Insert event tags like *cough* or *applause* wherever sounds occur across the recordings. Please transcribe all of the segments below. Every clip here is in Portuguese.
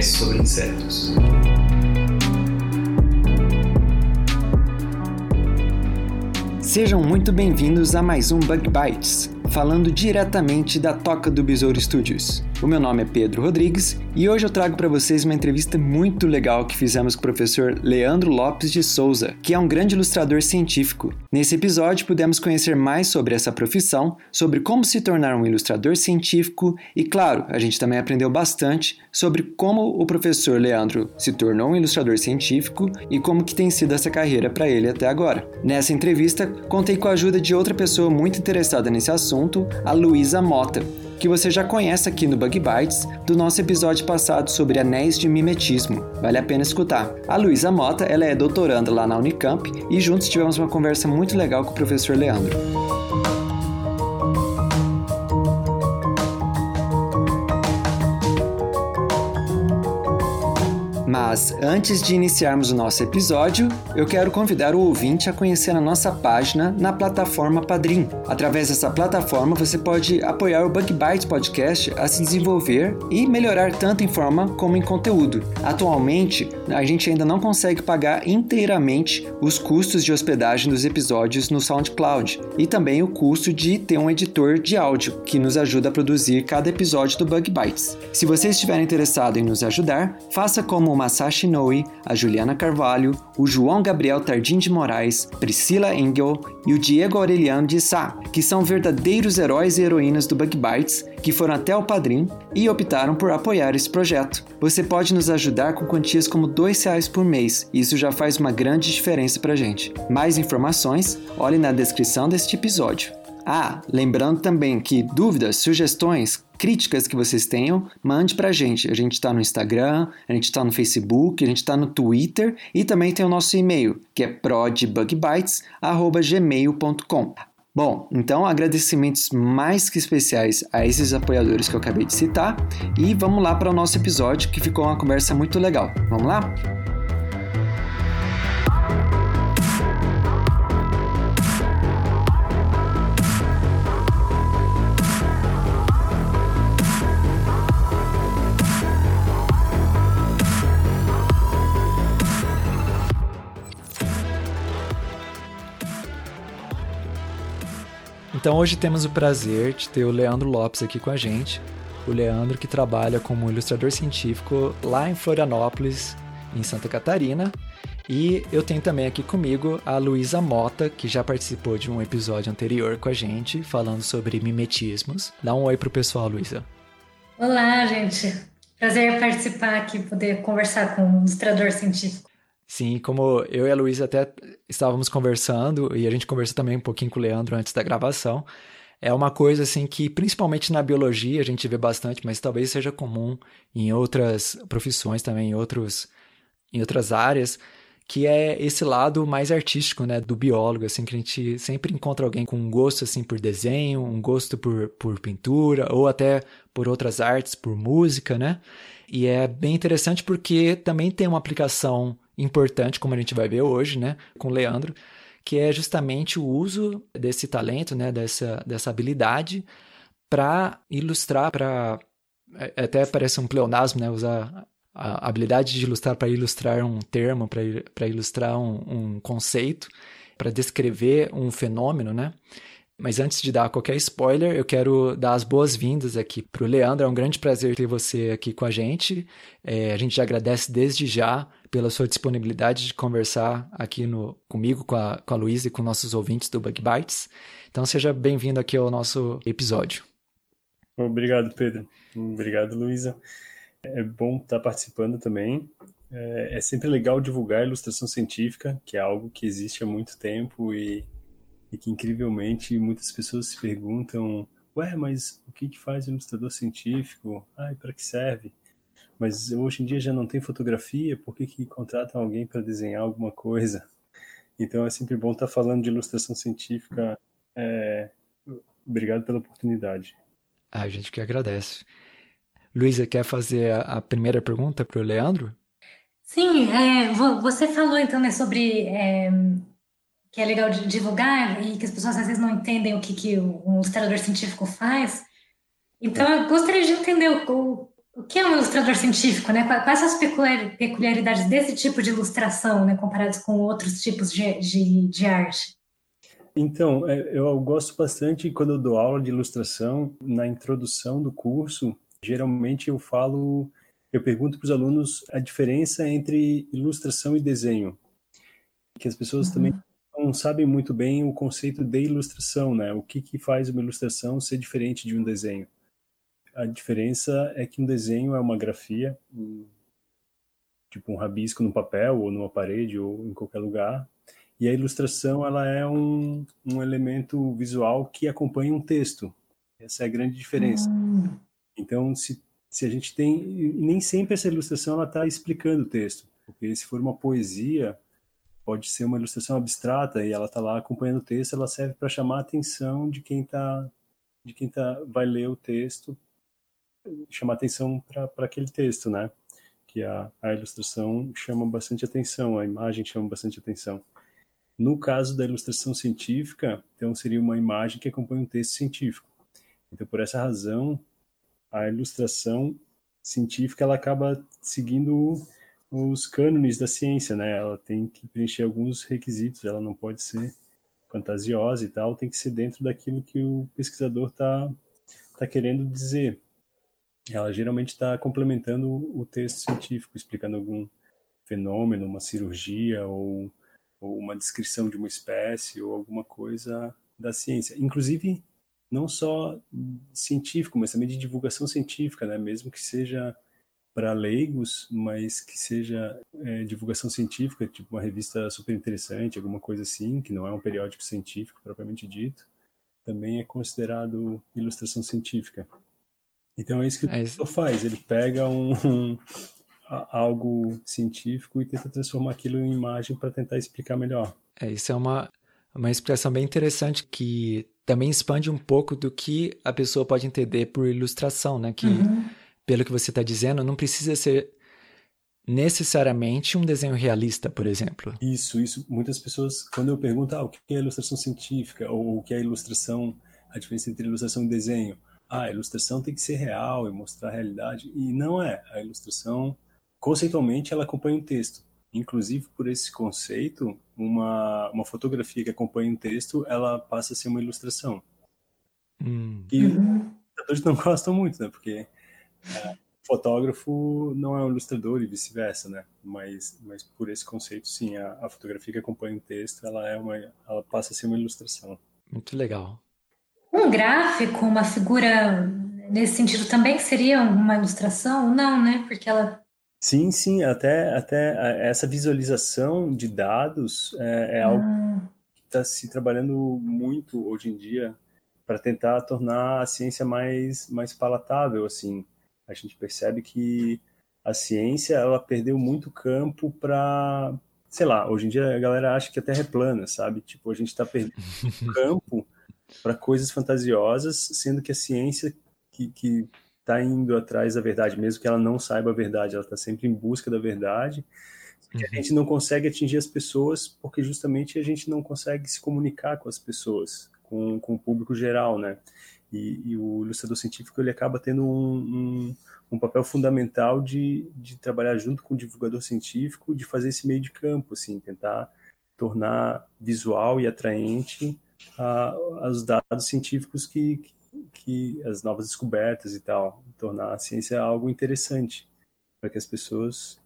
podcast sobre insetos. Sejam muito bem-vindos a mais um Bug Bites, falando diretamente da Toca do Besouro Studios. O meu nome é Pedro Rodrigues e hoje eu trago para vocês uma entrevista muito legal que fizemos com o professor Leandro Lopes de Souza, que é um grande ilustrador científico. Nesse episódio pudemos conhecer mais sobre essa profissão, sobre como se tornar um ilustrador científico e, claro, a gente também aprendeu bastante sobre como o professor Leandro se tornou um ilustrador científico e como que tem sido essa carreira para ele até agora. Nessa entrevista, contei com a ajuda de outra pessoa muito interessada nesse assunto, a Luísa Mota, que você já conhece aqui no Bug Bites do nosso episódio passado sobre anéis de mimetismo. Vale a pena escutar. A Luísa Mota, ela é doutoranda lá na Unicamp e juntos tivemos uma conversa muito legal com o professor Leandro. Mas antes de iniciarmos o nosso episódio, eu quero convidar o ouvinte a conhecer a nossa página na plataforma Padrim. Através dessa plataforma, você pode apoiar o Bug Bites Podcast a se desenvolver e melhorar tanto em forma como em conteúdo. Atualmente, a gente ainda não consegue pagar inteiramente os custos de hospedagem dos episódios no SoundCloud e também o custo de ter um editor de áudio que nos ajuda a produzir cada episódio do Bug Bites. Se você estiver interessado em nos ajudar, faça como o Masashi Inoue, a Juliana Carvalho, o João Gabriel Tardim de Moraes, Priscila Engel e o Diego Aureliano de Sá, que são verdadeiros heróis e heroínas do Bug Bites, que foram até o Padrim e optaram por apoiar esse projeto. Você pode nos ajudar com quantias como R$ 2,00 por mês, e isso já faz uma grande diferença pra gente. Mais informações, olhe na descrição deste episódio. Ah, lembrando também que dúvidas, sugestões, críticas que vocês tenham, mande pra gente. A gente está no Instagram, a gente está no Facebook, a gente está no Twitter e também tem o nosso e-mail, que é prodbugbytes@gmail.com. Bom, então agradecimentos mais que especiais a esses apoiadores que eu acabei de citar e vamos lá para o nosso episódio que ficou uma conversa muito legal. Vamos lá? Então hoje temos o prazer de ter o Leandro Lopes aqui com a gente. O Leandro que trabalha como ilustrador científico lá em Florianópolis, em Santa Catarina. E eu tenho também aqui comigo a Luísa Mota, que já participou de um episódio anterior com a gente, falando sobre mimetismos. Dá um oi pro pessoal, Luísa. Olá, gente. Prazer participar aqui, poder conversar com um ilustrador científico. Sim, como eu e a Luísa até estávamos conversando, e a gente conversou também um pouquinho com o Leandro antes da gravação, é uma coisa assim que, principalmente na biologia, a gente vê bastante, mas talvez seja comum em outras profissões também, em, outros, em outras áreas, que é esse lado mais artístico, né, do biólogo, assim, que a gente sempre encontra alguém com um gosto, assim, por desenho, um gosto por, por pintura, ou até por outras artes, por música, né, e é bem interessante porque também tem uma aplicação importante, como a gente vai ver hoje, né, com o Leandro, que é justamente o uso desse talento, né, dessa, dessa habilidade para ilustrar, para até parece um pleonasmo, né, usar a habilidade de ilustrar para ilustrar um termo, para ilustrar um, um conceito, para descrever um fenômeno, né? Mas antes de dar qualquer spoiler, eu quero dar as boas-vindas aqui para o Leandro. É um grande prazer ter você aqui com a gente. É, a gente já agradece desde já pela sua disponibilidade de conversar aqui no, comigo, com a, com a Luísa e com nossos ouvintes do Bug Bites. Então seja bem-vindo aqui ao nosso episódio. Obrigado, Pedro. Obrigado, Luísa. É bom estar participando também. É, é sempre legal divulgar a ilustração científica, que é algo que existe há muito tempo e, e que, incrivelmente, muitas pessoas se perguntam ué, mas o que, que faz um ilustrador científico? Ai, para que serve? Mas hoje em dia já não tem fotografia, por que, que contratam alguém para desenhar alguma coisa? Então é sempre bom estar tá falando de ilustração científica. É... Obrigado pela oportunidade. A gente que agradece. Luísa, quer fazer a primeira pergunta para o Leandro? Sim, é, você falou então né, sobre é, que é legal divulgar e que as pessoas às vezes não entendem o que, que um ilustrador científico faz. Então, eu gostaria de entender o, o que é um ilustrador científico, né? Quais são as peculiaridades desse tipo de ilustração, né, comparados com outros tipos de, de, de arte? Então, é, eu gosto bastante quando eu dou aula de ilustração, na introdução do curso, geralmente eu falo, eu pergunto para os alunos a diferença entre ilustração e desenho, que as pessoas uhum. também não sabem muito bem o conceito de ilustração, né? O que, que faz uma ilustração ser diferente de um desenho. A diferença é que um desenho é uma grafia, tipo um rabisco no papel ou numa parede ou em qualquer lugar, e a ilustração ela é um, um elemento visual que acompanha um texto. Essa é a grande diferença. Hum. Então, se, se a gente tem, nem sempre essa ilustração ela está explicando o texto, porque se for uma poesia pode ser uma ilustração abstrata e ela está lá acompanhando o texto, ela serve para chamar a atenção de quem tá de quem tá vai ler o texto, chamar atenção para aquele texto, né? Que a, a ilustração chama bastante atenção, a imagem chama bastante atenção. No caso da ilustração científica, então seria uma imagem que acompanha um texto científico. Então, por essa razão, a ilustração científica ela acaba seguindo os cânones da ciência, né? Ela tem que preencher alguns requisitos, ela não pode ser fantasiosa e tal, tem que ser dentro daquilo que o pesquisador está tá querendo dizer. Ela geralmente está complementando o texto científico, explicando algum fenômeno, uma cirurgia ou, ou uma descrição de uma espécie ou alguma coisa da ciência. Inclusive, não só científico, mas também de divulgação científica, né? Mesmo que seja para leigos, mas que seja é, divulgação científica, tipo uma revista super interessante, alguma coisa assim, que não é um periódico científico propriamente dito, também é considerado ilustração científica. Então é isso que o é faz, ele pega um, um, algo científico e tenta transformar aquilo em imagem para tentar explicar melhor. É, isso é uma, uma expressão bem interessante que também expande um pouco do que a pessoa pode entender por ilustração, né? Que uhum pelo que você está dizendo, não precisa ser necessariamente um desenho realista, por exemplo. Isso, isso. Muitas pessoas, quando eu pergunto ah, o que é ilustração científica ou o que é ilustração, a diferença entre ilustração e desenho. Ah, a ilustração tem que ser real e mostrar a realidade. E não é. A ilustração, conceitualmente, ela acompanha um texto. Inclusive, por esse conceito, uma, uma fotografia que acompanha um texto, ela passa a ser uma ilustração. Hum. E os não *laughs* gostam muito, né? Porque é, fotógrafo não é um ilustrador e vice-versa, né? Mas, mas por esse conceito, sim, a, a, fotografia que acompanha o texto, ela é uma, ela passa a ser uma ilustração. Muito legal. Um gráfico, uma figura nesse sentido também seria uma ilustração? Não, né? Porque ela Sim, sim, até, até essa visualização de dados é, é algo ah. que está se trabalhando muito hoje em dia para tentar tornar a ciência mais, mais palatável, assim a gente percebe que a ciência ela perdeu muito campo para sei lá hoje em dia a galera acha que a Terra é plana sabe tipo a gente está perdendo *laughs* campo para coisas fantasiosas sendo que a ciência que, que está indo atrás da verdade mesmo que ela não saiba a verdade ela está sempre em busca da verdade que a uhum. gente não consegue atingir as pessoas porque justamente a gente não consegue se comunicar com as pessoas com, com o público geral né e, e, o ilustrador científico ele acaba tendo um, um, um, papel fundamental de, de trabalhar junto com o divulgador científico, de fazer esse meio de campo, assim, tentar tornar visual e atraente uh, os dados científicos que, que, que, as novas descobertas e tal, tornar a ciência algo interessante para que as pessoas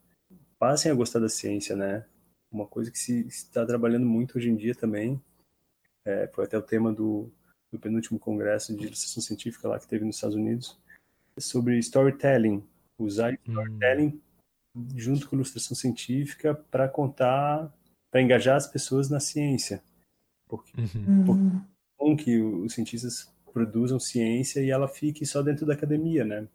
passem a gostar da ciência, né? Uma coisa que se está trabalhando muito hoje em dia também, é, foi até o tema do do penúltimo congresso de ilustração científica lá que teve nos Estados Unidos, sobre storytelling, usar hum. storytelling junto com ilustração científica para contar, para engajar as pessoas na ciência. Porque, uhum. porque é bom que os cientistas produzam ciência e ela fique só dentro da academia, né?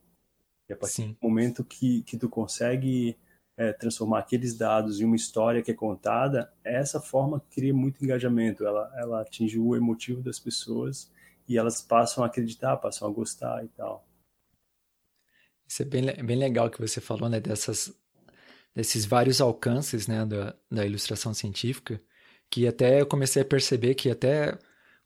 E a partir Sim. do momento que, que tu consegue é, transformar aqueles dados em uma história que é contada, essa forma cria muito engajamento, ela, ela atinge o emotivo das pessoas e elas passam a acreditar, passam a gostar e tal. Isso é bem, bem legal que você falou, né, dessas, desses vários alcances, né, da, da ilustração científica, que até eu comecei a perceber que até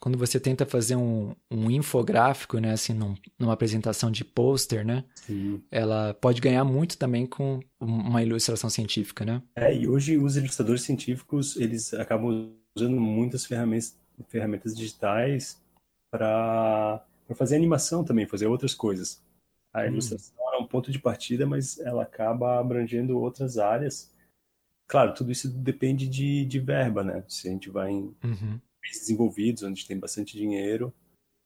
quando você tenta fazer um, um infográfico, né, assim, num, numa apresentação de pôster, né, Sim. ela pode ganhar muito também com uma ilustração científica, né? É, e hoje os ilustradores científicos, eles acabam usando muitas ferramentas, ferramentas digitais para fazer animação também, fazer outras coisas. A hum. ilustração é um ponto de partida, mas ela acaba abrangendo outras áreas Claro, tudo isso depende de, de verba, né? Se a gente vai em uhum. Países desenvolvidos, onde tem bastante dinheiro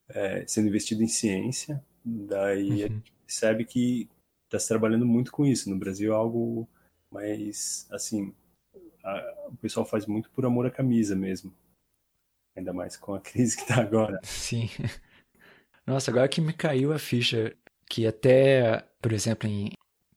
é, sendo investido em ciência, daí uhum. a gente percebe que está se trabalhando muito com isso. No Brasil é algo mais, assim, a, o pessoal faz muito por amor à camisa mesmo. Ainda mais com a *laughs* crise que está agora. Sim. *laughs* Nossa, agora que me caiu a ficha que até, por exemplo, em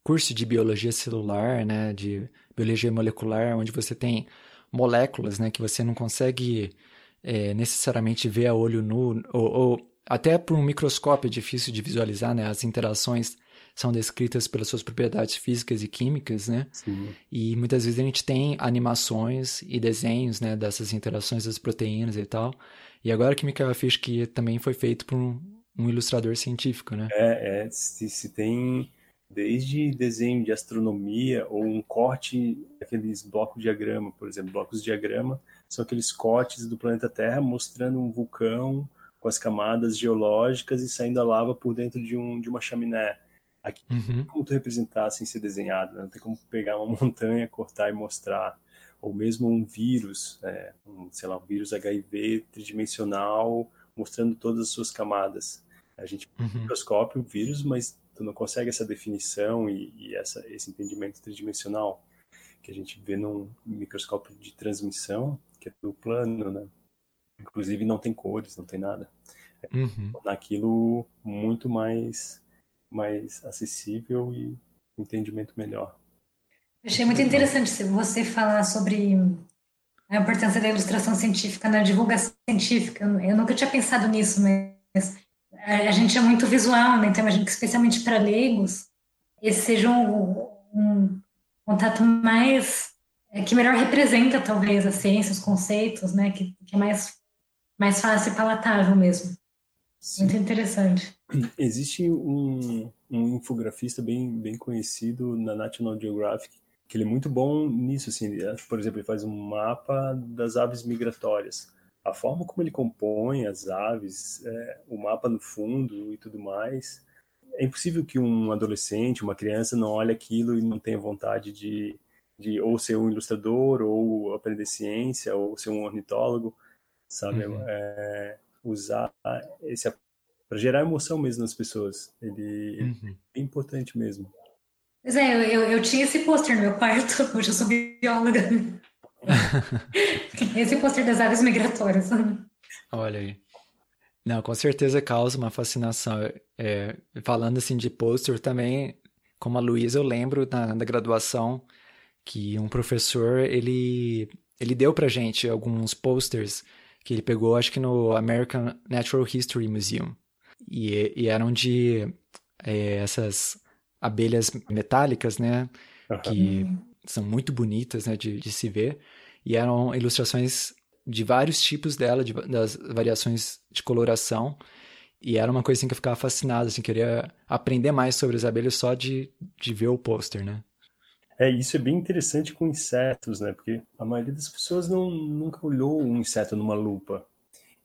curso de biologia celular, né, de biologia molecular, onde você tem moléculas, né, que você não consegue é, necessariamente ver a olho nu, ou, ou até por um microscópio é difícil de visualizar, né, as interações são descritas pelas suas propriedades físicas e químicas, né? Sim. E muitas vezes a gente tem animações e desenhos, né, dessas interações das proteínas e tal. E agora que a ficha que também foi feito por um, um ilustrador científico, né? É, é se, se tem desde desenho de astronomia ou um corte daqueles blocos de diagrama, por exemplo, blocos de diagrama são aqueles cortes do planeta Terra mostrando um vulcão com as camadas geológicas e saindo a lava por dentro de, um, de uma chaminé. Aqui uhum. não tem como tu representar sem ser desenhado, né? não tem como pegar uma *laughs* montanha, cortar e mostrar. Ou mesmo um vírus, é, um, sei lá, um vírus HIV tridimensional mostrando todas as suas camadas. A gente uhum. microscópio o vírus, mas tu não consegue essa definição e, e essa, esse entendimento tridimensional que a gente vê num microscópio de transmissão, que é do plano, né? Inclusive não tem cores, não tem nada. É uhum. Naquilo muito mais, mais acessível e entendimento melhor. Achei muito interessante você falar sobre a importância da ilustração científica na divulgação científica. Eu nunca tinha pensado nisso, mas a gente é muito visual, né? Então, imagino que especialmente para leigos, esse seja um, um contato mais é, que melhor representa talvez a ciência, os conceitos, né? Que, que é mais mais fácil e palatável mesmo. Sim. Muito interessante. Existe um, um infografista bem bem conhecido na National Geographic que ele é muito bom nisso, assim. Por exemplo, ele faz um mapa das aves migratórias a forma como ele compõe as aves, é, o mapa no fundo e tudo mais, é impossível que um adolescente, uma criança não olhe aquilo e não tenha vontade de, de ou ser um ilustrador, ou aprender ciência, ou ser um ornitólogo, sabe? Uhum. É, usar esse para gerar emoção mesmo nas pessoas. Ele, uhum. é importante mesmo. Pois é, eu, eu, eu tinha esse pôster no meu quarto, *laughs* hoje eu sou bióloga. *laughs* Esse pôster das aves migratórias. Olha aí. Não, com certeza causa uma fascinação. É, falando assim de pôster também, como a Luísa, eu lembro na, na, graduação que um professor, ele, ele deu pra gente alguns posters que ele pegou, acho que no American Natural History Museum. E, e eram de é, essas abelhas metálicas, né? Uhum. Que são muito bonitas, né, de, de se ver. E eram ilustrações de vários tipos dela, de, das variações de coloração. E era uma coisa assim que eu ficava fascinado, assim, queria aprender mais sobre as abelhas só de, de ver o pôster, né? É, isso é bem interessante com insetos, né? Porque a maioria das pessoas não, nunca olhou um inseto numa lupa.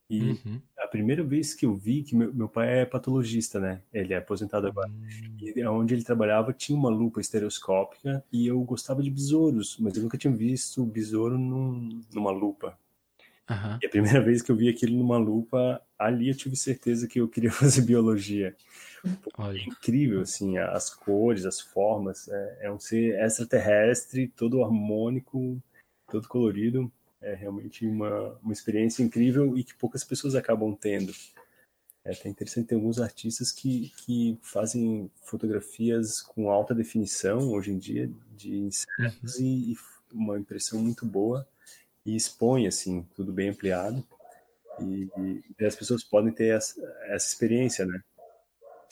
E uhum. a primeira vez que eu vi que meu, meu, pai é patologista, né? Ele é aposentado agora. Uhum. E onde ele trabalhava tinha uma lupa estereoscópica e eu gostava de besouros, mas eu nunca tinha visto besouro num, numa lupa. Uhum. E a primeira *laughs* vez que eu vi aquilo numa lupa, ali eu tive certeza que eu queria *laughs* fazer biologia. Olha. É incrível, assim, as cores, as formas. É, é um ser extraterrestre, todo harmônico, todo colorido é realmente uma, uma experiência incrível e que poucas pessoas acabam tendo. É até interessante, tem alguns artistas que, que fazem fotografias com alta definição hoje em dia, de insetos, uhum. e, e, uma impressão muito boa, e expõe, assim, tudo bem ampliado. E, e as pessoas podem ter essa, essa experiência, né?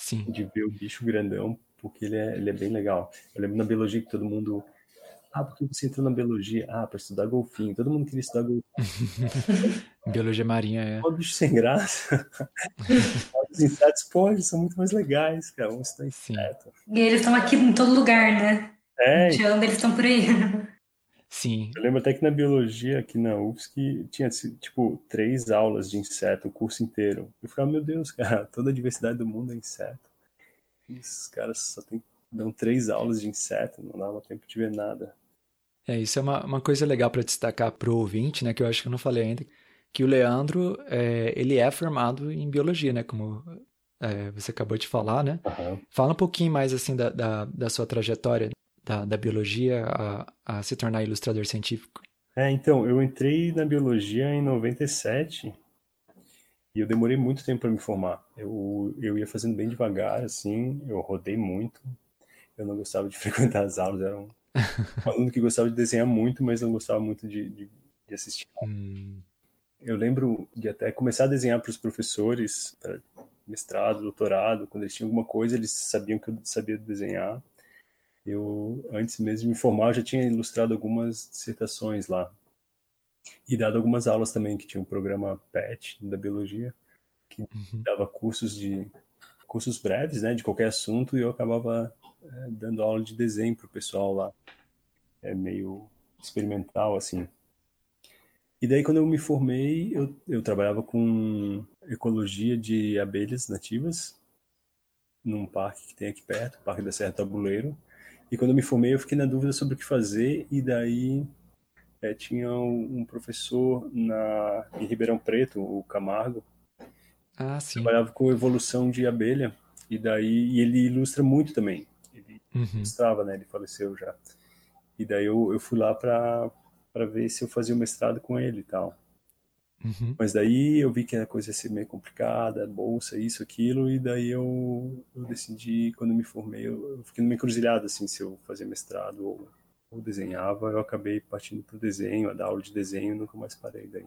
Sim. De ver o bicho grandão, porque ele é, ele é bem legal. Eu lembro na biologia que todo mundo ah, porque você entrou na biologia? Ah, para estudar golfinho. Todo mundo queria estudar golfinho. *laughs* biologia marinha, é. Pô, bicho sem graça. *laughs* Os insetos, pô, eles são muito mais legais, cara. Vamos estudar inseto. E eles estão aqui em todo lugar, né? É. Onde eles estão por aí. *laughs* Sim. Eu lembro até que na biologia, aqui na UFSC, tinha, tipo, três aulas de inseto o curso inteiro. Eu ficava, meu Deus, cara, *laughs* toda a diversidade do mundo é inseto. Esses caras só tem, dão três aulas de inseto, não dava tempo de ver nada. É, isso é uma, uma coisa legal para destacar para o ouvinte, né, que eu acho que eu não falei ainda, que o Leandro, é, ele é formado em biologia, né, como é, você acabou de falar, né? Uhum. Fala um pouquinho mais, assim, da, da, da sua trajetória da, da biologia a, a se tornar ilustrador científico. É, então, eu entrei na biologia em 97 e eu demorei muito tempo para me formar. Eu, eu ia fazendo bem devagar, assim, eu rodei muito. Eu não gostava de *laughs* frequentar as aulas, era um *laughs* aluno que gostava de desenhar muito, mas não gostava muito de, de, de assistir. Hum. Eu lembro de até começar a desenhar para os professores, para mestrado, doutorado, quando eles tinham alguma coisa, eles sabiam que eu sabia desenhar. Eu, antes mesmo de me formar, eu já tinha ilustrado algumas dissertações lá. E dado algumas aulas também, que tinha um programa PET da biologia, que uhum. dava cursos de cursos breves, né, de qualquer assunto, e eu acabava é, dando aula de desenho para o pessoal lá. É meio experimental, assim. E daí, quando eu me formei, eu, eu trabalhava com ecologia de abelhas nativas, num parque que tem aqui perto, o Parque da Serra Tabuleiro. E quando eu me formei, eu fiquei na dúvida sobre o que fazer, e daí é, tinha um professor na, em Ribeirão Preto, o Camargo, ah, sim. trabalhava com evolução de abelha, e daí e ele ilustra muito também uhum. estava, né? Ele faleceu já. E daí eu, eu fui lá para para ver se eu fazia o mestrado com ele e tal. Uhum. Mas daí eu vi que a coisa ia ser meio complicada, bolsa, isso, aquilo, e daí eu, eu decidi, quando me formei, eu, eu fiquei numa encruzilhada, assim, se eu fazia mestrado ou, ou desenhava, eu acabei partindo para o desenho, a dar aula de desenho, nunca mais parei daí.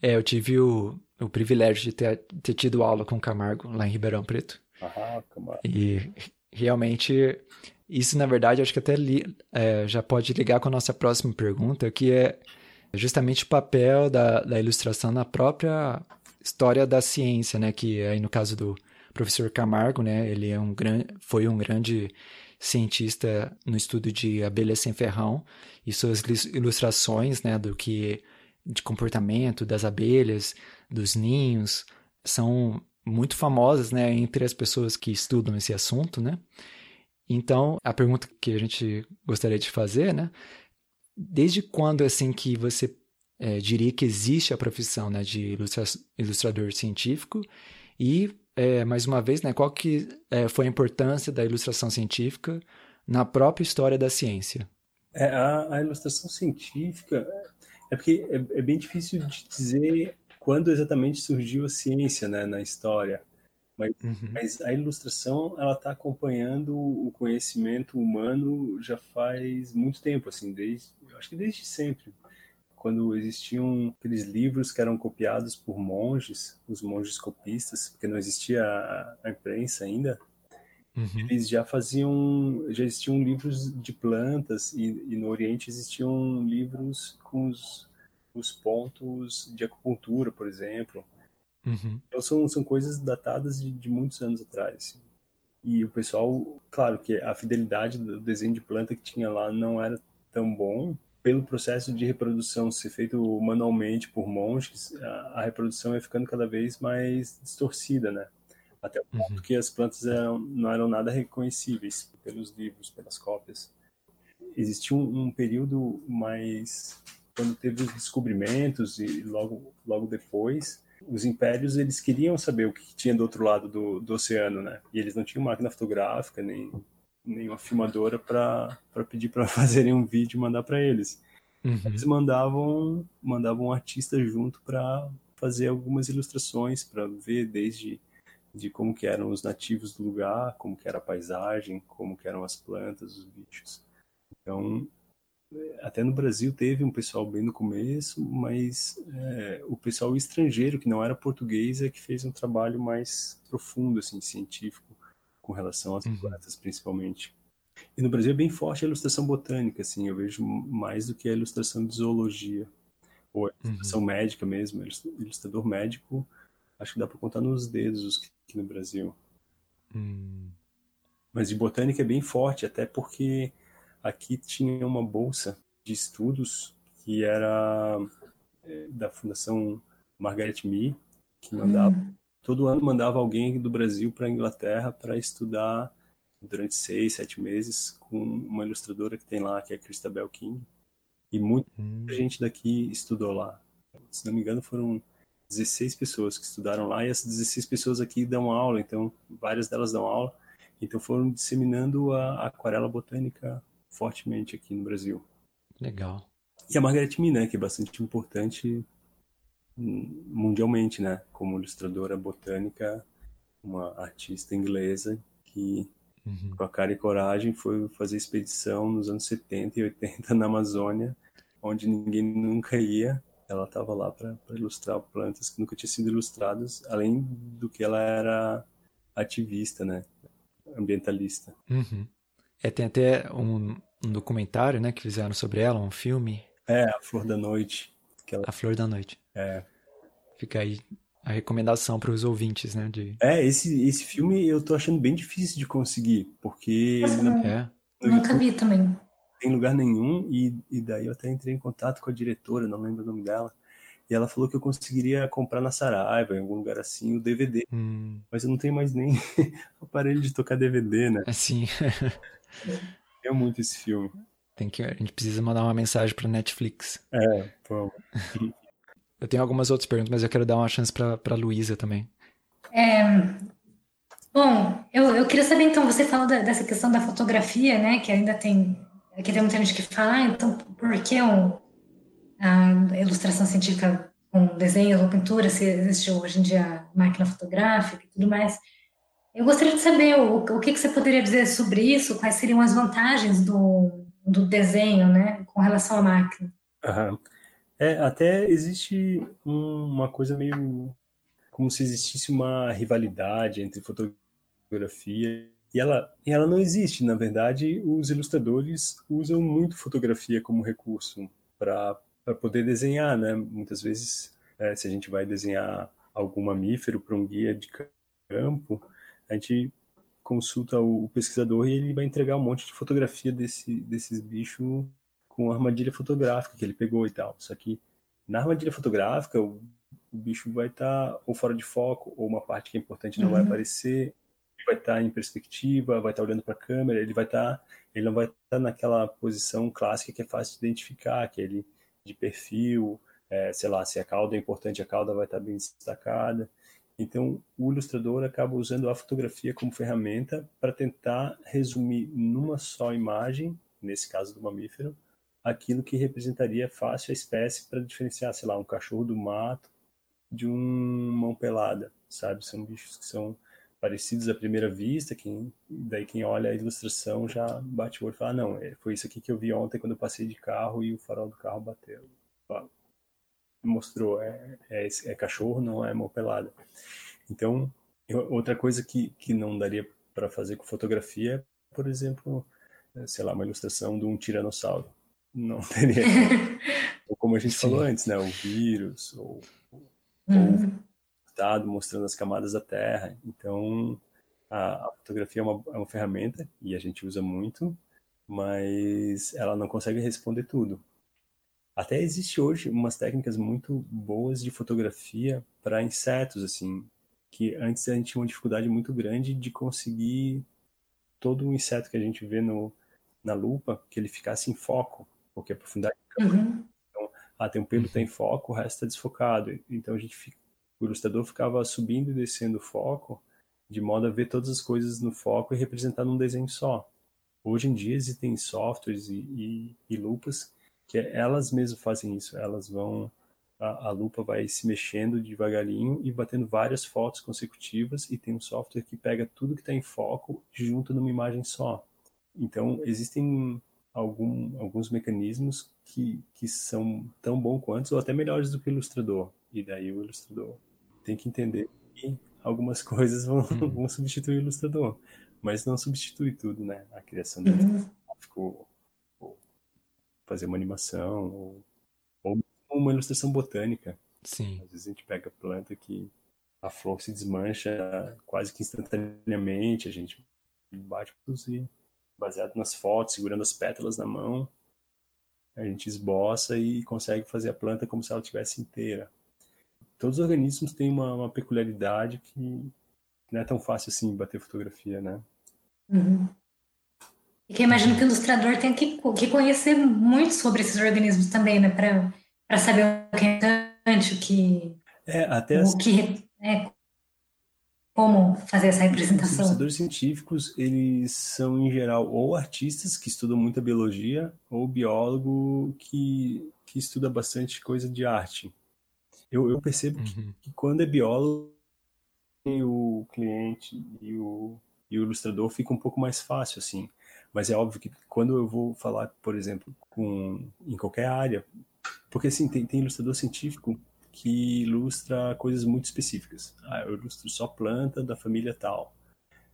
É, eu tive o, o privilégio de ter, ter tido aula com o Camargo lá em Ribeirão Preto. Ah, Camargo. E realmente, isso na verdade acho que até li, é, já pode ligar com a nossa próxima pergunta, que é justamente o papel da, da ilustração na própria história da ciência, né? Que aí no caso do professor Camargo, né? Ele é um grande, foi um grande cientista no estudo de abelhas sem ferrão e suas ilustrações, né? Do que de comportamento das abelhas, dos ninhos, são muito famosas, né, entre as pessoas que estudam esse assunto, né? Então, a pergunta que a gente gostaria de fazer, né? Desde quando, assim, que você é, diria que existe a profissão né, de ilustra ilustrador científico? E, é, mais uma vez, né, qual que é, foi a importância da ilustração científica na própria história da ciência? É, a, a, ilustração científica é porque é, é bem difícil de dizer quando exatamente surgiu a ciência né, na história. Mas, uhum. mas a ilustração ela está acompanhando o conhecimento humano já faz muito tempo, assim, desde, acho que desde sempre. Quando existiam aqueles livros que eram copiados por monges, os monges copistas, porque não existia a, imprensa ainda, uhum. eles já faziam, já existiam livros de plantas e, e no Oriente existiam livros com os os pontos de acupuntura, por exemplo. Uhum. Então são, são coisas datadas de, de muitos anos atrás. E o pessoal, claro que a fidelidade do desenho de planta que tinha lá não era tão bom. Pelo processo de reprodução ser feito manualmente por monges, a, a reprodução é ficando cada vez mais distorcida, né? Até o ponto uhum. que as plantas eram, não eram nada reconhecíveis pelos livros, pelas cópias. Existia um, um período mais quando teve os descobrimentos e logo, logo depois, os impérios eles queriam saber o que tinha do outro lado do, do oceano, né? E eles não tinham máquina fotográfica nem nenhuma filmadora para pedir para *laughs* fazerem um vídeo e mandar para eles. Uhum. Eles mandavam mandavam um artista junto para fazer algumas ilustrações para ver desde de como que eram os nativos do lugar, como que era a paisagem, como que eram as plantas, os bichos. Então, até no Brasil teve um pessoal bem no começo, mas é, o pessoal estrangeiro que não era português é que fez um trabalho mais profundo, assim, científico, com relação às uhum. plantas, principalmente. E no Brasil é bem forte a ilustração botânica, assim, eu vejo mais do que a ilustração de zoologia, ou a uhum. ilustração uhum. médica mesmo, ilustrador médico, acho que dá para contar nos dedos os aqui no Brasil. Hum. Mas de botânica é bem forte, até porque aqui tinha uma bolsa de estudos que era é, da Fundação Margaret Mee, que mandava hum. Todo ano mandava alguém do Brasil para a Inglaterra para estudar durante seis, sete meses com uma ilustradora que tem lá, que é a Christabel King. E muita hum. gente daqui estudou lá. Se não me engano, foram 16 pessoas que estudaram lá e essas 16 pessoas aqui dão aula, então várias delas dão aula. Então foram disseminando a aquarela botânica fortemente aqui no Brasil. Legal. E a Margaret Mee, né, que é bastante importante mundialmente, né, como ilustradora botânica, uma artista inglesa que uhum. com a cara e coragem foi fazer expedição nos anos 70 e 80 na Amazônia, onde ninguém nunca ia ela estava lá para ilustrar plantas que nunca tinham sido ilustradas, além do que ela era ativista, né, ambientalista. Uhum. É, tem até um, um, documentário, né, que fizeram sobre ela, um filme. É, A Flor da Noite. Ela... A Flor da Noite. É. Fica aí a recomendação para os ouvintes, né? De... É, esse, esse filme eu tô achando bem difícil de conseguir, porque... Nossa, é. Nunca vi também em lugar nenhum, e, e daí eu até entrei em contato com a diretora, não lembro o nome dela, e ela falou que eu conseguiria comprar na Saraiva, em algum lugar assim, o DVD. Hum. Mas eu não tenho mais nem *laughs* aparelho de tocar DVD, né? Assim. é *laughs* muito esse filme. Tem que, a gente precisa mandar uma mensagem para Netflix. É, vamos. Eu tenho algumas outras perguntas, mas eu quero dar uma chance para Luísa também. É, bom, eu, eu queria saber então, você falou da, dessa questão da fotografia, né, que ainda tem Aqui tem muita gente que fala, ah, então por que um, a ilustração científica com desenhos ou pintura, se existe hoje em dia máquina fotográfica e tudo mais. Eu gostaria de saber o, o que, que você poderia dizer sobre isso, quais seriam as vantagens do, do desenho, né, com relação à máquina. Uhum. É, até existe um, uma coisa meio como se existisse uma rivalidade entre fotografia e ela, e ela não existe. Na verdade, os ilustradores usam muito fotografia como recurso para poder desenhar, né? Muitas vezes, é, se a gente vai desenhar algum mamífero para um guia de campo, a gente consulta o pesquisador e ele vai entregar um monte de fotografia desse, desses bichos com a armadilha fotográfica que ele pegou e tal. Só que na armadilha fotográfica, o, o bicho vai estar tá ou fora de foco, ou uma parte que é importante não uhum. vai aparecer, vai estar em perspectiva, vai estar olhando para a câmera, ele vai estar, ele não vai estar naquela posição clássica que é fácil de identificar, aquele de perfil, é, sei lá, se a cauda é importante, a cauda vai estar bem destacada. Então, o ilustrador acaba usando a fotografia como ferramenta para tentar resumir numa só imagem, nesse caso do mamífero, aquilo que representaria fácil a espécie para diferenciar, sei lá, um cachorro do mato de um mão pelada, sabe? São bichos que são parecidos à primeira vista, quem, daí quem olha a ilustração já bate o olho e fala, não, é, foi isso aqui que eu vi ontem quando eu passei de carro e o farol do carro bateu. Mostrou, é, é, é cachorro, não é mão pelada. Então, outra coisa que, que não daria para fazer com fotografia é, por exemplo, sei lá, uma ilustração de um tiranossauro. Não teria. *laughs* ou como a gente Sim. falou antes, né? O vírus, ou, uhum. ou dado mostrando as camadas da Terra. Então, a, a fotografia é uma, é uma ferramenta e a gente usa muito, mas ela não consegue responder tudo. Até existe hoje umas técnicas muito boas de fotografia para insetos, assim, que antes a gente tinha uma dificuldade muito grande de conseguir todo o inseto que a gente vê no, na lupa, que ele ficasse em foco, porque a profundidade uhum. Então, ah, tem um pelo, tem foco, o resto está desfocado. Então a gente fica, o ilustrador ficava subindo e descendo o foco, de modo a ver todas as coisas no foco e representar num desenho só. Hoje em dia existem softwares e, e, e lupas que elas mesmas fazem isso. Elas vão a, a, lupa vai se mexendo devagarinho e batendo várias fotos consecutivas e tem um software que pega tudo que está em foco e junta numa imagem só. Então, existem algum, alguns mecanismos que, que são tão bons quanto ou até melhores do que o ilustrador. E daí o ilustrador tem que entender que algumas *laughs* coisas vão, uhum. vão substituir o ilustrador, mas não substitui tudo, né? A criação do uhum. gráfico, ou fazer uma animação, ou, ou uma ilustração botânica. Sim. Às vezes a gente pega planta que a flor se desmancha quase que instantaneamente, a gente bate produzir baseado nas fotos, segurando as pétalas na mão. A gente esboça e consegue fazer a planta como se ela estivesse inteira. Todos os organismos têm uma, uma, peculiaridade que não é tão fácil assim bater fotografia, né? Uhum. E que eu imagino que o ilustrador tem que, que conhecer muito sobre esses organismos também, né? Para saber o que é importante, o que. É, até o as... que é, como fazer essa representação? Os ilustradores científicos, eles são, em geral, ou artistas que estudam muita biologia, ou biólogo que, que estuda bastante coisa de arte. Eu, eu percebo uhum. que, que, quando é biólogo, o cliente e o, e o ilustrador fica um pouco mais fácil, assim. Mas é óbvio que quando eu vou falar, por exemplo, com, em qualquer área, porque assim, tem, tem ilustrador científico que ilustra coisas muito específicas. Ah, eu ilustro só planta da família tal.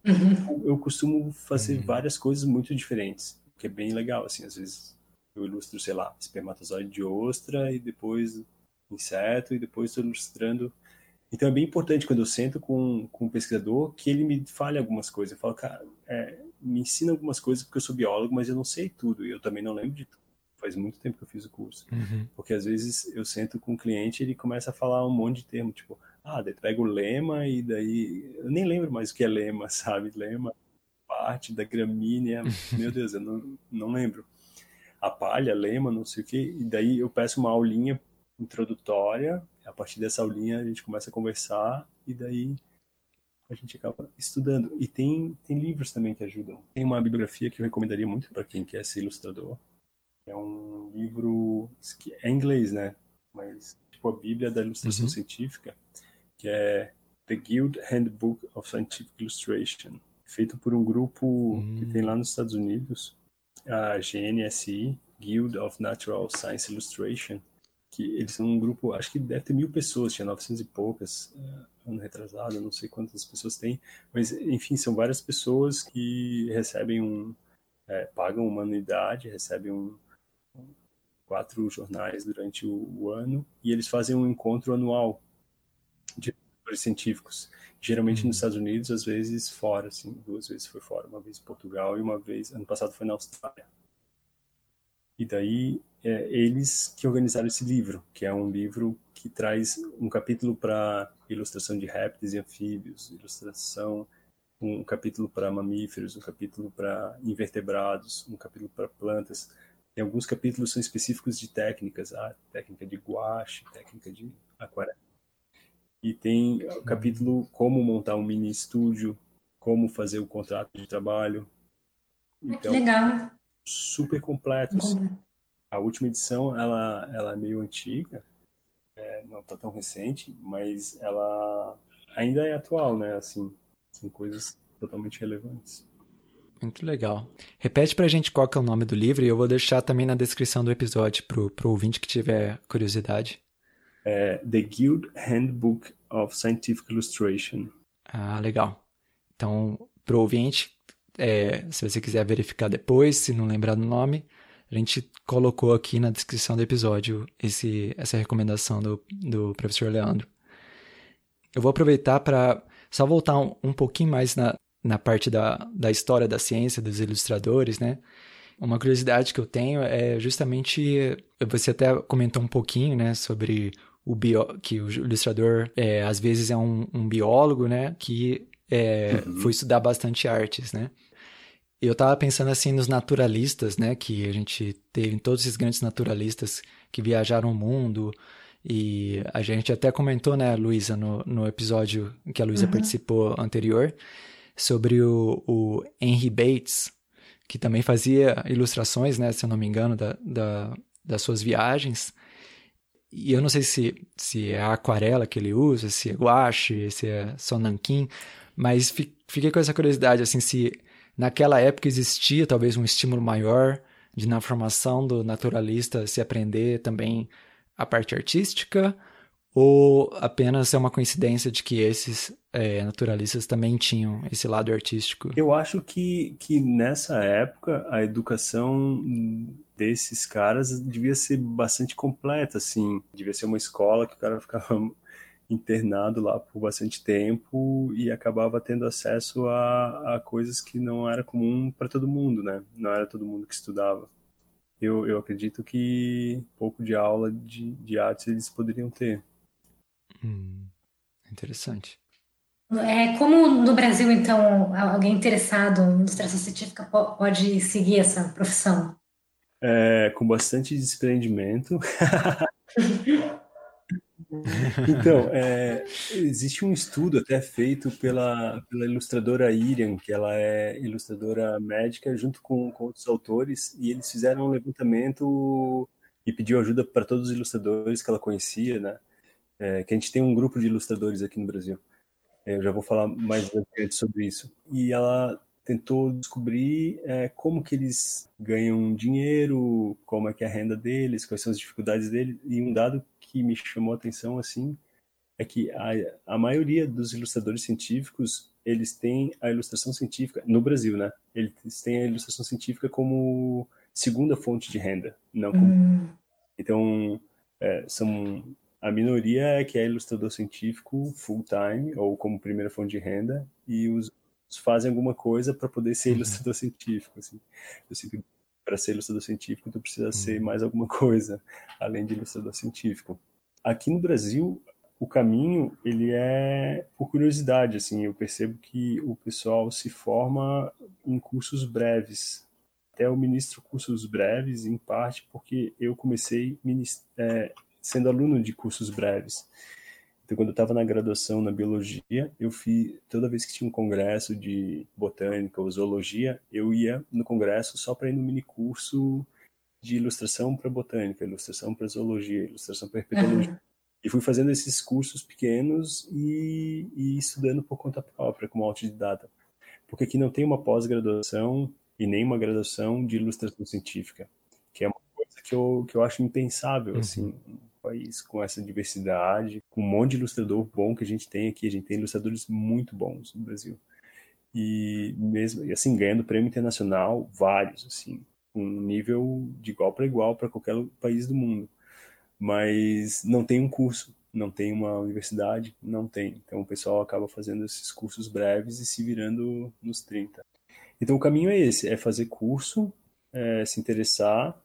Uhum. Eu costumo fazer uhum. várias coisas muito diferentes, que é bem legal, assim, às vezes eu ilustro, sei lá, espermatozoide de ostra e depois inseto e depois estou ilustrando. Então é bem importante quando eu sento com, com um pesquisador que ele me fale algumas coisas. Eu falo, cara, é, me ensina algumas coisas porque eu sou biólogo, mas eu não sei tudo e eu também não lembro de tudo faz muito tempo que eu fiz o curso. Uhum. Porque às vezes eu sento com o um cliente e ele começa a falar um monte de termo, tipo, ah, daí pega o lema e daí. Eu nem lembro mais o que é lema, *laughs* sabe? Lema, parte da gramínea, *laughs* meu Deus, eu não, não lembro. A palha, lema, não sei o quê, e daí eu peço uma aulinha introdutória, a partir dessa aulinha a gente começa a conversar e daí a gente acaba estudando. E tem, tem livros também que ajudam. Tem uma bibliografia que eu recomendaria muito para quem quer ser ilustrador, é um livro que é em inglês, né? Mas tipo a Bíblia da Ilustração uhum. Científica, que é The Guild Handbook of Scientific Illustration, feito por um grupo uhum. que tem lá nos Estados Unidos, a GNSI, Guild of Natural Science Illustration, que eles são um grupo, acho que deve ter mil pessoas, tinha 900 e poucas, uh, ano retrasado, não sei quantas pessoas tem, mas enfim, são várias pessoas que recebem um, é, pagam uma anuidade, recebem um, quatro jornais durante o, o, ano e eles fazem um encontro anual de científicos, geralmente nos uhum. Estados Unidos, às vezes fora, assim, duas vezes foi fora, uma vez em Portugal e uma vez, ano passado foi na Austrália. E daí, é, eles que organizaram esse livro, que é um livro que traz um capítulo para ilustração de répteis e anfíbios, ilustração, um capítulo para mamíferos, um capítulo para invertebrados, um capítulo para plantas, tem alguns capítulos são específicos de técnicas, a técnica de guache, técnica de aquarela. E tem o capítulo como montar um mini estúdio, como fazer o contrato de trabalho. Então, Legal. Super completo. Assim. A última edição, ela, ela é meio antiga, é, não está tão recente, mas ela ainda é atual, né? Assim, são coisas totalmente relevantes. Muito legal. Repete pra gente qual que é o nome do livro e eu vou deixar também na descrição do episódio pro, pro ouvinte que tiver curiosidade. É The Guild Handbook of Scientific Illustration. Ah, legal. Então, pro ouvinte, é, se você quiser verificar depois, se não lembrar do nome, a gente colocou aqui na descrição do episódio esse, essa recomendação do, do professor Leandro. Eu vou aproveitar para só voltar um, um pouquinho mais na, na parte da, da história da ciência, dos ilustradores, né? Uma curiosidade que eu tenho é justamente, você até comentou um pouquinho, né, sobre o bio, que o ilustrador é, às vezes é um, um biólogo, né, que é, uhum. foi estudar bastante artes, né? Eu estava pensando assim nos naturalistas, né, que a gente teve todos esses grandes naturalistas que viajaram o mundo e a gente até comentou, né, Luísa, no, no episódio que a Luísa uhum. participou anterior, sobre o, o Henry Bates, que também fazia ilustrações, né, se eu não me engano, da, da, das suas viagens. e eu não sei se, se é a aquarela que ele usa, se é guache, se é sonanquim, mas fiquei com essa curiosidade, assim, se naquela época existia talvez um estímulo maior de na formação do naturalista se aprender também a parte artística, ou apenas é uma coincidência de que esses é, naturalistas também tinham esse lado artístico? Eu acho que, que nessa época a educação desses caras devia ser bastante completa, assim. Devia ser uma escola que o cara ficava *laughs* internado lá por bastante tempo e acabava tendo acesso a, a coisas que não era comum para todo mundo, né? Não era todo mundo que estudava. Eu, eu acredito que pouco de aula de, de artes eles poderiam ter. Hum, interessante. É, como no Brasil, então, alguém interessado em ilustração científica pode seguir essa profissão? É, com bastante desprendimento. *laughs* então, é, existe um estudo até feito pela, pela ilustradora Irian, que ela é ilustradora médica, junto com, com outros autores, e eles fizeram um levantamento e pediu ajuda para todos os ilustradores que ela conhecia, né? É, que a gente tem um grupo de ilustradores aqui no Brasil. É, eu já vou falar mais adiante sobre isso. E ela tentou descobrir é, como que eles ganham dinheiro, como é que é a renda deles, quais são as dificuldades deles. E um dado que me chamou a atenção assim é que a, a maioria dos ilustradores científicos eles têm a ilustração científica no Brasil, né? Eles têm a ilustração científica como segunda fonte de renda, não como... Hum. Então é, são a minoria é que é ilustrador científico full time ou como primeira fonte de renda e os fazem alguma coisa para poder ser uhum. ilustrador científico. Assim. Eu sei que para ser ilustrador científico tu precisa uhum. ser mais alguma *laughs* coisa além de ilustrador científico. Aqui no Brasil o caminho ele é por curiosidade assim eu percebo que o pessoal se forma em cursos breves até eu ministro cursos breves em parte porque eu comecei é, sendo aluno de cursos breves. Então, quando eu estava na graduação na biologia, eu fiz toda vez que tinha um congresso de botânica ou zoologia, eu ia no congresso só para ir no mini curso de ilustração para botânica, ilustração para zoologia, ilustração para herpetologia. Uhum. E fui fazendo esses cursos pequenos e, e estudando por conta própria, como autodidata. Porque aqui não tem uma pós-graduação e nem uma graduação de ilustração científica, que é uma coisa que eu, que eu acho impensável, uhum. assim país com essa diversidade, com um monte de ilustrador bom que a gente tem aqui. A gente tem ilustradores muito bons no Brasil. E mesmo assim ganhando prêmio internacional, vários assim, um nível de igual para igual para qualquer país do mundo. Mas não tem um curso, não tem uma universidade, não tem. Então o pessoal acaba fazendo esses cursos breves e se virando nos 30. Então o caminho é esse, é fazer curso, é, se interessar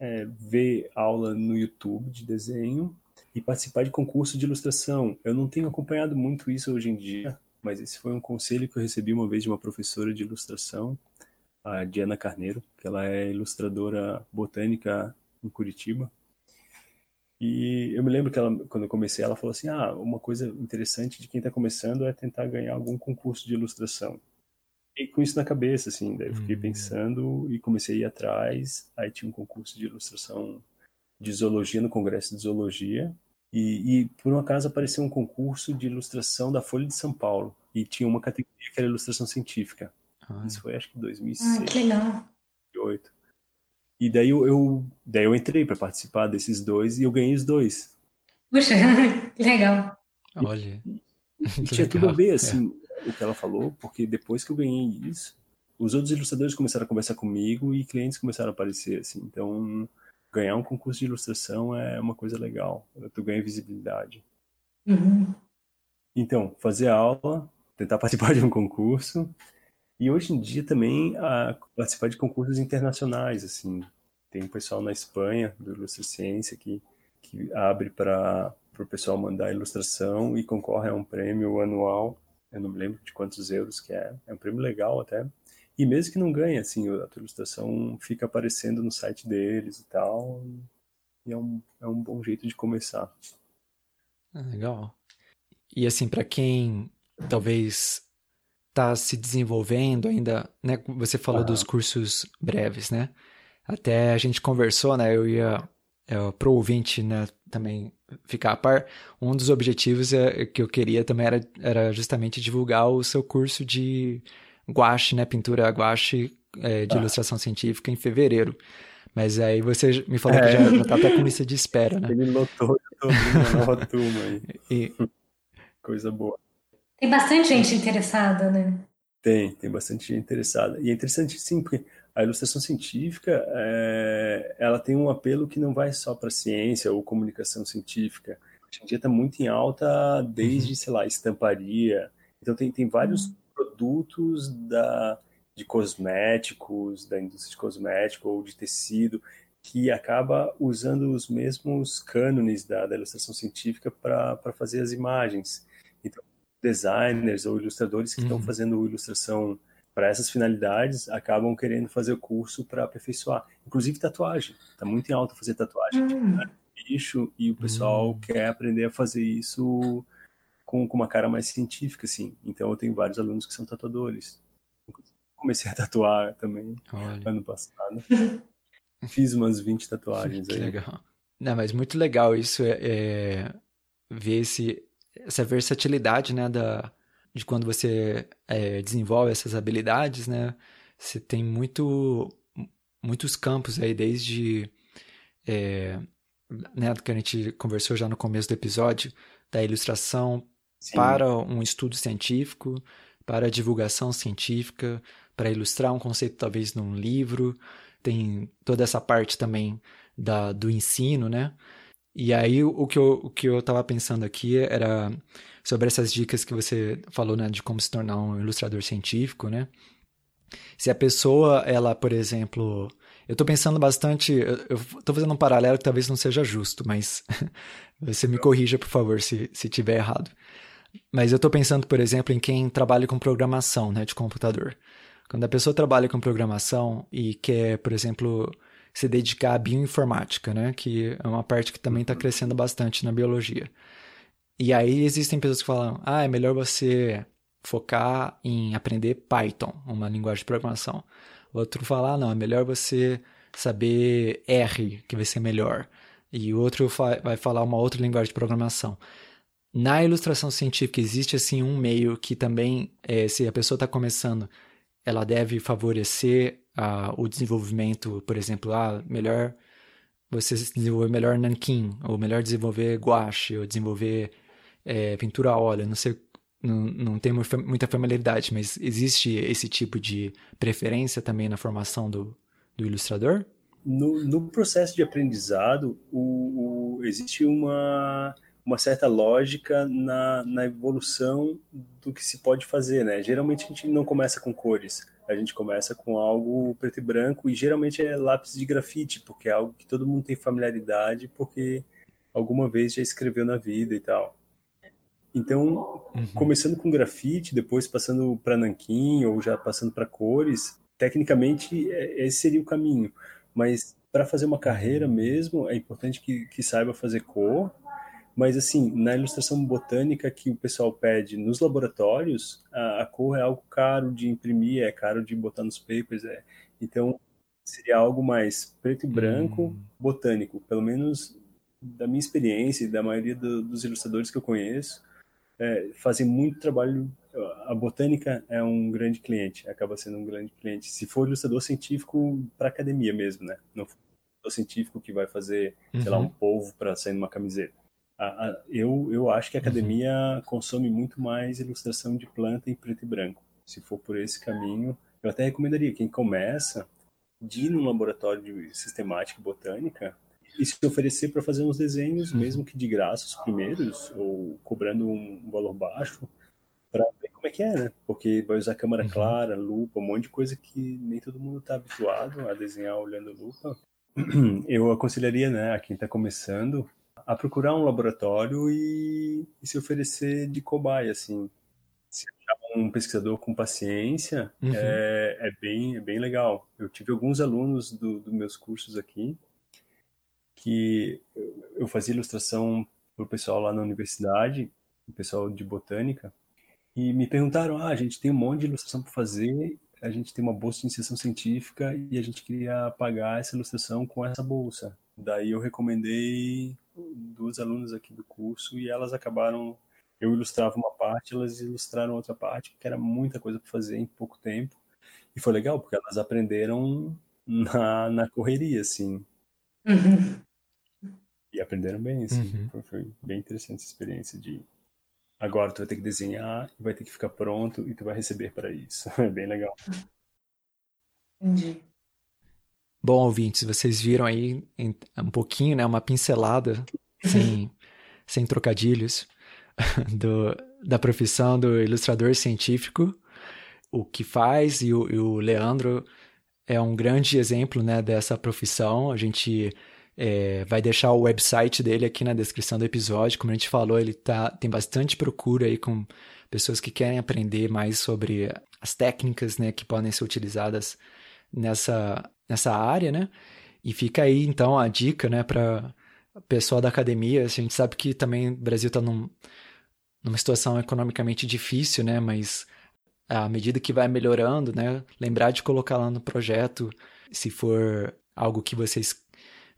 é, ver aula no YouTube de desenho e participar de concurso de ilustração. Eu não tenho acompanhado muito isso hoje em dia, mas esse foi um conselho que eu recebi uma vez de uma professora de ilustração, a Diana Carneiro, que ela é ilustradora botânica em Curitiba. E eu me lembro que ela, quando eu comecei, ela falou assim: ah, uma coisa interessante de quem está começando é tentar ganhar algum concurso de ilustração fiquei com isso na cabeça, assim, daí eu fiquei uhum. pensando e comecei a ir atrás. Aí tinha um concurso de ilustração de zoologia no Congresso de Zoologia. E, e por um acaso apareceu um concurso de ilustração da Folha de São Paulo. E tinha uma categoria que era ilustração científica. Ah. Isso foi acho que 2006. Ah, que legal. 2008. E daí eu, eu, daí eu entrei para participar desses dois e eu ganhei os dois. Puxa, *laughs* que legal. Olha. E, tinha legal. tudo a ver, assim, o que ela falou, porque depois que eu ganhei isso, os outros ilustradores começaram a conversar comigo e clientes começaram a aparecer, assim. Então, ganhar um concurso de ilustração é uma coisa legal. Tu ganha visibilidade. Uhum. Então, fazer aula, tentar participar *laughs* de um concurso e hoje em dia também a participar de concursos internacionais, assim. Tem um pessoal na Espanha do Ilustra Ciência que que abre para o pessoal mandar ilustração e concorre a um prêmio anual eu não me lembro de quantos euros que é, é um prêmio legal até. E mesmo que não ganhe, assim, a tua ilustração fica aparecendo no site deles e tal, e é um, é um bom jeito de começar. Ah, legal. E assim, para quem talvez está se desenvolvendo ainda, né? Você falou dos cursos breves, né? Até a gente conversou, né? Eu ia é, para o ouvinte né, também ficar a par, um dos objetivos é, que eu queria também era, era justamente divulgar o seu curso de guache, né, pintura guache é, de ah. ilustração científica em fevereiro. Mas aí você me falou é. que já, já tá até com lista de espera, né? Ele nova turma aí. E... *laughs* Coisa boa. Tem bastante gente interessada, né? Tem, tem bastante gente interessada. E é interessante, sim, porque a ilustração científica, é, ela tem um apelo que não vai só para ciência ou comunicação científica. Hoje em dia está muito em alta desde, uhum. sei lá, estamparia. Então tem, tem vários uhum. produtos da, de cosméticos, da indústria de cosmético ou de tecido, que acaba usando os mesmos cânones da, da ilustração científica para fazer as imagens. Então, designers ou ilustradores que uhum. estão fazendo ilustração para essas finalidades acabam querendo fazer o curso para aperfeiçoar. Inclusive tatuagem. Está muito em alta fazer tatuagem. Uhum. Né? Bicho, e o pessoal uhum. quer aprender a fazer isso com, com uma cara mais científica, assim. Então eu tenho vários alunos que são tatuadores. Comecei a tatuar também Olha. ano passado. *laughs* Fiz umas 20 tatuagens que aí. legal. Não, mas muito legal isso, é, é, ver esse, essa versatilidade, né, da, de quando você é, desenvolve essas habilidades, né, você tem muito, muitos campos aí, desde, é, né, que a gente conversou já no começo do episódio, da ilustração Sim. para um estudo científico, para a divulgação científica, para ilustrar um conceito talvez num livro, tem toda essa parte também da, do ensino, né? E aí o que eu, o que eu tava pensando aqui era sobre essas dicas que você falou, né, de como se tornar um ilustrador científico, né? Se a pessoa, ela, por exemplo, eu tô pensando bastante, eu, tô fazendo um paralelo que talvez não seja justo, mas *laughs* você me corrija, por favor, se, se tiver errado. Mas eu tô pensando, por exemplo, em quem trabalha com programação, né, de computador. Quando a pessoa trabalha com programação e quer, por exemplo, se dedicar à bioinformática, né? Que é uma parte que também está crescendo bastante na biologia. E aí existem pessoas que falam, ah, é melhor você focar em aprender Python, uma linguagem de programação. Outro fala, ah, não, é melhor você saber R, que vai ser melhor. E o outro vai falar uma outra linguagem de programação. Na ilustração científica existe assim um meio que também, é, se a pessoa está começando, ela deve favorecer uh, o desenvolvimento, por exemplo, ah, melhor você desenvolver melhor nanquim, ou melhor desenvolver gouache, ou desenvolver é, pintura a óleo, não sei, não, não muita familiaridade, mas existe esse tipo de preferência também na formação do, do ilustrador? No, no processo de aprendizado, o, o, existe uma uma certa lógica na, na evolução do que se pode fazer, né? Geralmente a gente não começa com cores, a gente começa com algo preto e branco e geralmente é lápis de grafite, porque é algo que todo mundo tem familiaridade, porque alguma vez já escreveu na vida e tal. Então, uhum. começando com grafite, depois passando para nanquim ou já passando para cores, tecnicamente é, esse seria o caminho. Mas para fazer uma carreira mesmo, é importante que, que saiba fazer cor mas, assim, na ilustração botânica que o pessoal pede nos laboratórios, a, a cor é algo caro de imprimir, é caro de botar nos papers. É. Então, seria algo mais preto e branco, hum. botânico. Pelo menos da minha experiência e da maioria do, dos ilustradores que eu conheço, é, fazem muito trabalho. A botânica é um grande cliente, acaba sendo um grande cliente. Se for ilustrador científico para academia mesmo, né? Não for ilustrador científico que vai fazer, uhum. sei lá, um uhum. polvo para sair numa camiseta a, a, eu, eu acho que a academia uhum. consome muito mais ilustração de planta em preto e branco. Se for por esse caminho, eu até recomendaria quem começa de ir num laboratório de sistemática botânica e se oferecer para fazer uns desenhos, uhum. mesmo que de graça os primeiros, ou cobrando um valor baixo, para ver como é que é, né? Porque vai usar câmera uhum. clara, lupa, um monte de coisa que nem todo mundo está habituado a desenhar olhando lupa. *clears throat* Eu aconselharia, né, a quem está começando, a procurar um laboratório e, e se oferecer de cobaia, assim. Se achar um pesquisador com paciência, uhum. é, é, bem, é bem legal. Eu tive alguns alunos dos do meus cursos aqui que eu fazia ilustração para o pessoal lá na universidade, o pessoal de botânica, e me perguntaram: ah, a gente tem um monte de ilustração para fazer, a gente tem uma bolsa de iniciação científica e a gente queria pagar essa ilustração com essa bolsa Daí eu recomendei duas alunas aqui do curso e elas acabaram. Eu ilustrava uma parte, elas ilustraram outra parte, que era muita coisa para fazer em pouco tempo. E foi legal, porque elas aprenderam na, na correria, assim. Uhum. E aprenderam bem, assim. Uhum. Foi, foi, bem interessante essa experiência de agora tu vai ter que desenhar, vai ter que ficar pronto e tu vai receber para isso. *laughs* É bem legal. Entendi. Bom, ouvintes, vocês viram aí um pouquinho, né, uma pincelada, sem, *laughs* sem trocadilhos, *laughs* do, da profissão do ilustrador científico, o que faz, e o, e o Leandro é um grande exemplo né, dessa profissão. A gente é, vai deixar o website dele aqui na descrição do episódio. Como a gente falou, ele tá, tem bastante procura aí com pessoas que querem aprender mais sobre as técnicas né, que podem ser utilizadas nessa, nessa área, né? E fica aí, então, a dica, né, para pessoal da academia. A gente sabe que também o Brasil está num, numa situação economicamente difícil, né? Mas à medida que vai melhorando, né, lembrar de colocar lá no projeto, se for algo que vocês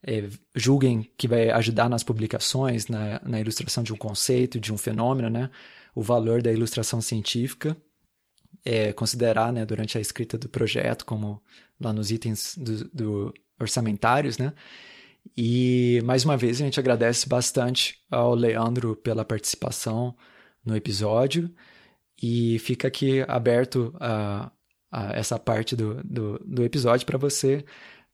é, julguem que vai ajudar nas publicações, na, na ilustração de um conceito, de um fenômeno, né? O valor da ilustração científica, é, considerar, né, durante a escrita do projeto, como lá nos itens do, do orçamentários, né? E mais uma vez a gente agradece bastante ao Leandro pela participação no episódio e fica aqui aberto a, a essa parte do, do, do episódio para você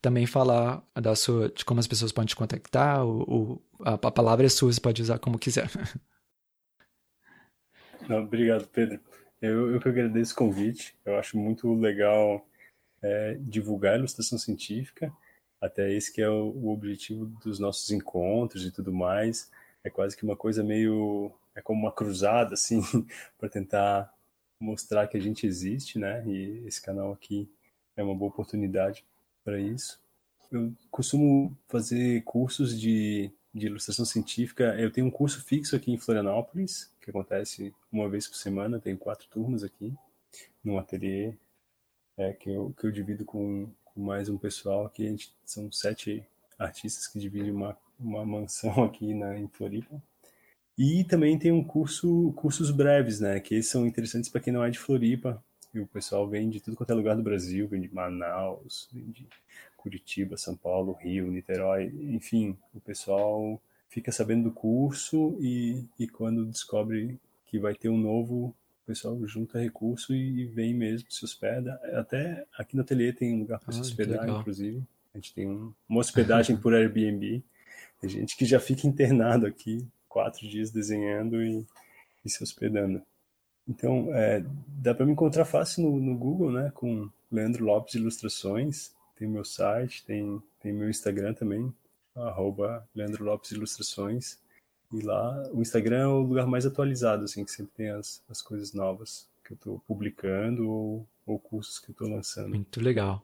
também falar da sua, de como as pessoas podem te contactar, o, a, a, palavra é sua, você pode usar como quiser. Não, obrigado, Pedro. Eu, eu que agradeço o convite. Eu acho muito legal é, divulgar a ilustração científica. Até esse que é o, o, objetivo dos nossos encontros e tudo mais. É quase que uma coisa meio é como uma cruzada assim *laughs* para tentar mostrar que a gente existe, né? E esse canal aqui é uma boa oportunidade para isso. Eu costumo fazer cursos de, de ilustração científica. Eu tenho um curso fixo aqui em Florianópolis, que acontece uma vez por semana. Tenho quatro turmas aqui, num ateliê é, que, eu, que eu divido com, com mais um pessoal aqui. A gente, são sete artistas que dividem uma, uma mansão *laughs* aqui na, em Floripa. E também tem um curso, cursos breves, né? Que são interessantes para quem não é de Floripa. E o pessoal vem de tudo quanto é lugar do Brasil, vem de Manaus, vem de Curitiba, São Paulo, Rio, Niterói, enfim, o pessoal fica sabendo do curso e, e quando descobre que vai ter um novo, o pessoal junta recurso e, e vem mesmo, se hospeda. Até aqui no ateliê tem um lugar para se hospedar, inclusive. A gente tem um, uma hospedagem por Airbnb. Tem gente que já fica internado aqui quatro dias desenhando e, e se hospedando. Então, é, dá para me encontrar fácil no, no, Google, né? Com Leandro Lopes Ilustrações. Tem meu site, tem, tem meu Instagram também, arroba Leandro Lopes Ilustrações. E lá, o Instagram é o lugar mais atualizado, assim, que sempre tem as, as coisas novas que eu estou publicando ou, ou cursos que eu estou lançando. Muito legal.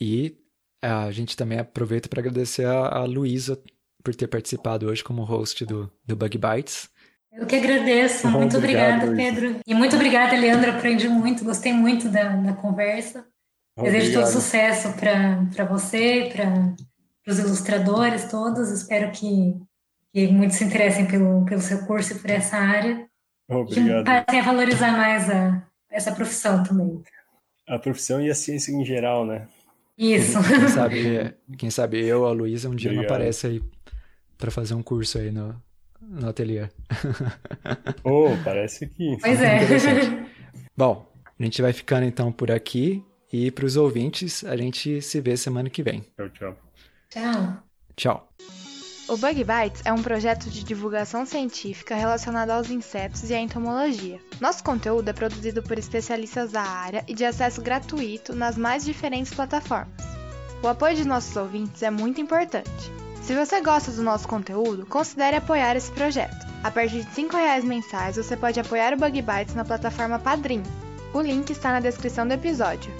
E a gente também aproveita para agradecer a, a Luísa por ter participado hoje como host do, do Bug Bites. Eu que agradeço. Muito obrigada, Pedro. E muito obrigada, Leandro. Aprendi muito, gostei muito da, da conversa. Obrigado. Desejo todo sucesso para você, para os ilustradores todos. Espero que, que muitos se interessem pelo, pelo seu curso e por essa área. Obrigado. E passem a valorizar mais a, essa profissão também. A profissão e a ciência em geral, né? Isso. Quem sabe, *laughs* quem sabe eu, a Luísa, um dia Obrigado. não aparece aí para fazer um curso aí no, no ateliê. *laughs* Oh, parece que. Pois é. *laughs* Bom, a gente vai ficando então por aqui e para os ouvintes, a gente se vê semana que vem. Tchau, tchau. Tchau. Tchau. O Bug Bites é um projeto de divulgação científica relacionado aos insetos e à entomologia. Nosso conteúdo é produzido por especialistas da área e de acesso gratuito nas mais diferentes plataformas. O apoio de nossos ouvintes é muito importante. Se você gosta do nosso conteúdo, considere apoiar esse projeto. A partir de R$ reais mensais, você pode apoiar o Bug Bites na plataforma Padrim. O link está na descrição do episódio.